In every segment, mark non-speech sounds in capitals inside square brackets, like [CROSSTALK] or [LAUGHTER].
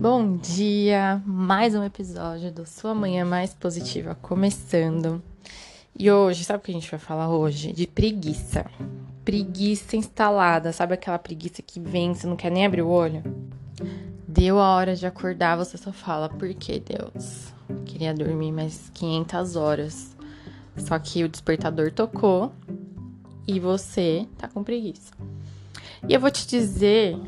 Bom dia! Mais um episódio do Sua Manhã Mais Positiva começando. E hoje, sabe o que a gente vai falar hoje? De preguiça. Preguiça instalada, sabe aquela preguiça que vem, você não quer nem abrir o olho? Deu a hora de acordar, você só fala, por que Deus? Queria dormir mais 500 horas. Só que o despertador tocou e você tá com preguiça. E eu vou te dizer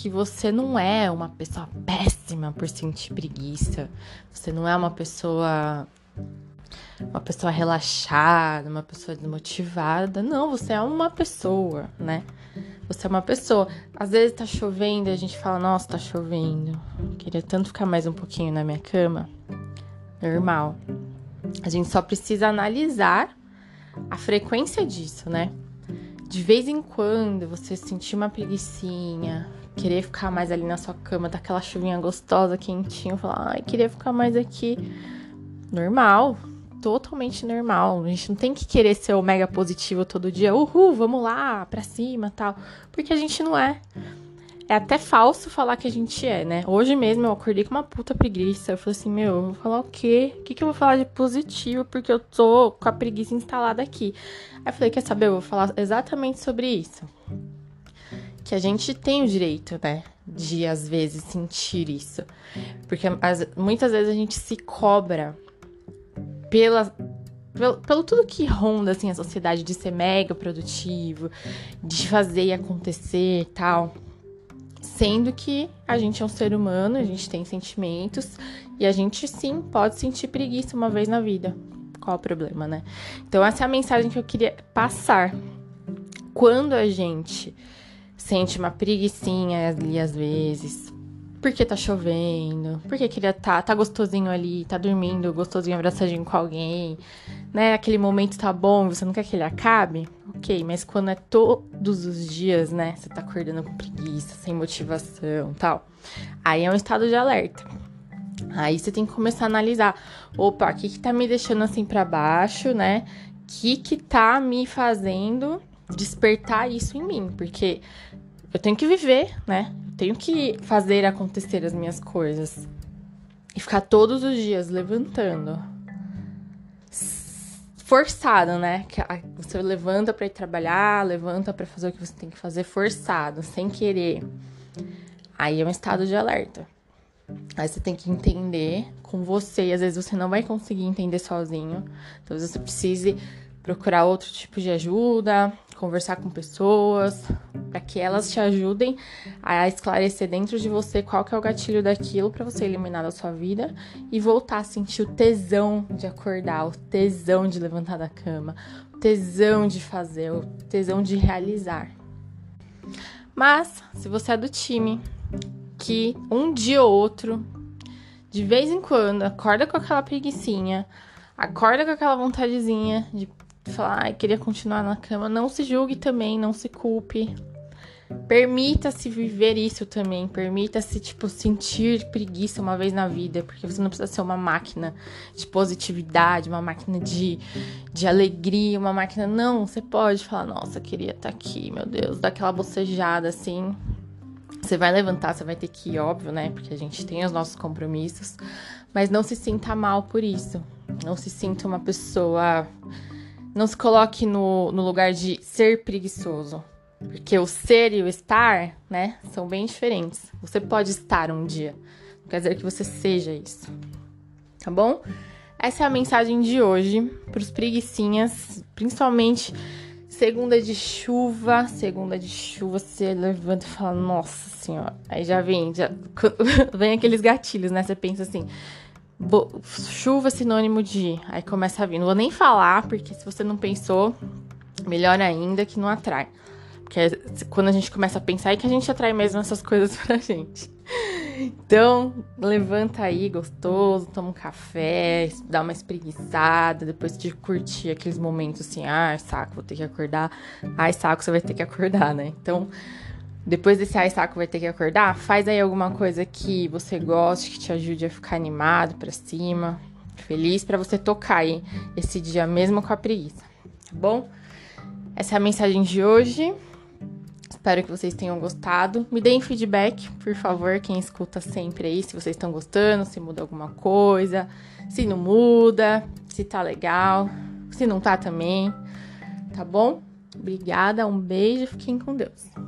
que você não é uma pessoa péssima por sentir preguiça. Você não é uma pessoa uma pessoa relaxada, uma pessoa desmotivada. Não, você é uma pessoa, né? Você é uma pessoa. Às vezes tá chovendo e a gente fala: "Nossa, tá chovendo. Queria tanto ficar mais um pouquinho na minha cama". Normal. A gente só precisa analisar a frequência disso, né? De vez em quando você sentir uma preguiçinha, querer ficar mais ali na sua cama, daquela chuvinha gostosa, quentinho, falar, ai, queria ficar mais aqui. Normal, totalmente normal. A gente não tem que querer ser o mega positivo todo dia, uhul, vamos lá, pra cima tal. Porque a gente não é. É até falso falar que a gente é, né? Hoje mesmo eu acordei com uma puta preguiça. Eu falei assim, meu, eu vou falar o quê? O que, que eu vou falar de positivo? Porque eu tô com a preguiça instalada aqui. Aí eu falei, quer saber? Eu vou falar exatamente sobre isso. Que a gente tem o direito, né? De às vezes sentir isso. Porque as, muitas vezes a gente se cobra pela, pelo, pelo, tudo que ronda assim, a sociedade de ser mega produtivo, de fazer e acontecer e tal. Sendo que a gente é um ser humano, a gente tem sentimentos e a gente sim pode sentir preguiça uma vez na vida. Qual o problema, né? Então, essa é a mensagem que eu queria passar. Quando a gente sente uma preguiçinha ali às vezes, porque tá chovendo, porque queria tá, tá gostosinho ali, tá dormindo, gostosinho abraçadinho com alguém, né? Aquele momento tá bom, você não quer que ele acabe? Ok, mas quando é todos os dias, né? Você tá acordando com preguiça, sem motivação tal. Aí é um estado de alerta. Aí você tem que começar a analisar. Opa, o que que tá me deixando assim para baixo, né? O que que tá me fazendo despertar isso em mim? Porque eu tenho que viver, né? Tenho que fazer acontecer as minhas coisas. E ficar todos os dias levantando forçado, né? Você levanta para ir trabalhar, levanta para fazer o que você tem que fazer forçado, sem querer. Aí é um estado de alerta. Aí você tem que entender com você, e às vezes você não vai conseguir entender sozinho. Talvez você precise procurar outro tipo de ajuda, conversar com pessoas, para que elas te ajudem a esclarecer dentro de você qual que é o gatilho daquilo para você eliminar da sua vida e voltar a sentir o tesão de acordar, o tesão de levantar da cama, o tesão de fazer, o tesão de realizar. Mas, se você é do time que um dia ou outro, de vez em quando, acorda com aquela preguiçinha, acorda com aquela vontadezinha de falar, ai, queria continuar na cama. Não se julgue também, não se culpe. Permita-se viver isso também. Permita-se, tipo, sentir preguiça uma vez na vida. Porque você não precisa ser uma máquina de positividade, uma máquina de, de alegria, uma máquina. Não, você pode falar, nossa, queria estar tá aqui, meu Deus. Dar aquela bocejada assim. Você vai levantar, você vai ter que ir, óbvio, né? Porque a gente tem os nossos compromissos. Mas não se sinta mal por isso. Não se sinta uma pessoa não se coloque no, no lugar de ser preguiçoso. Porque o ser e o estar, né, são bem diferentes. Você pode estar um dia. Não quer dizer que você seja isso. Tá bom? Essa é a mensagem de hoje para os preguiçinhas, principalmente segunda de chuva. Segunda de chuva, você levanta e fala, nossa senhora. Aí já vem, já [LAUGHS] vem aqueles gatilhos, né? Você pensa assim, Bo chuva sinônimo de. Aí começa a vir. Não vou nem falar, porque se você não pensou, melhor ainda que não atrai. Porque é quando a gente começa a pensar é que a gente atrai mesmo essas coisas [LAUGHS] pra gente. Então, levanta aí, gostoso, toma um café, dá uma espreguiçada, depois de curtir aqueles momentos assim, ai, saco, vou ter que acordar. Ai, saco, você vai ter que acordar, né? Então, depois desse ai saco vai ter que acordar, faz aí alguma coisa que você goste, que te ajude a ficar animado para cima, feliz para você tocar aí esse dia mesmo com a preguiça, tá bom? Essa é a mensagem de hoje. Espero que vocês tenham gostado. Me deem feedback, por favor, quem escuta sempre aí, se vocês estão gostando, se muda alguma coisa, se não muda, se tá legal, se não tá também, tá bom? Obrigada, um beijo, fiquem com Deus.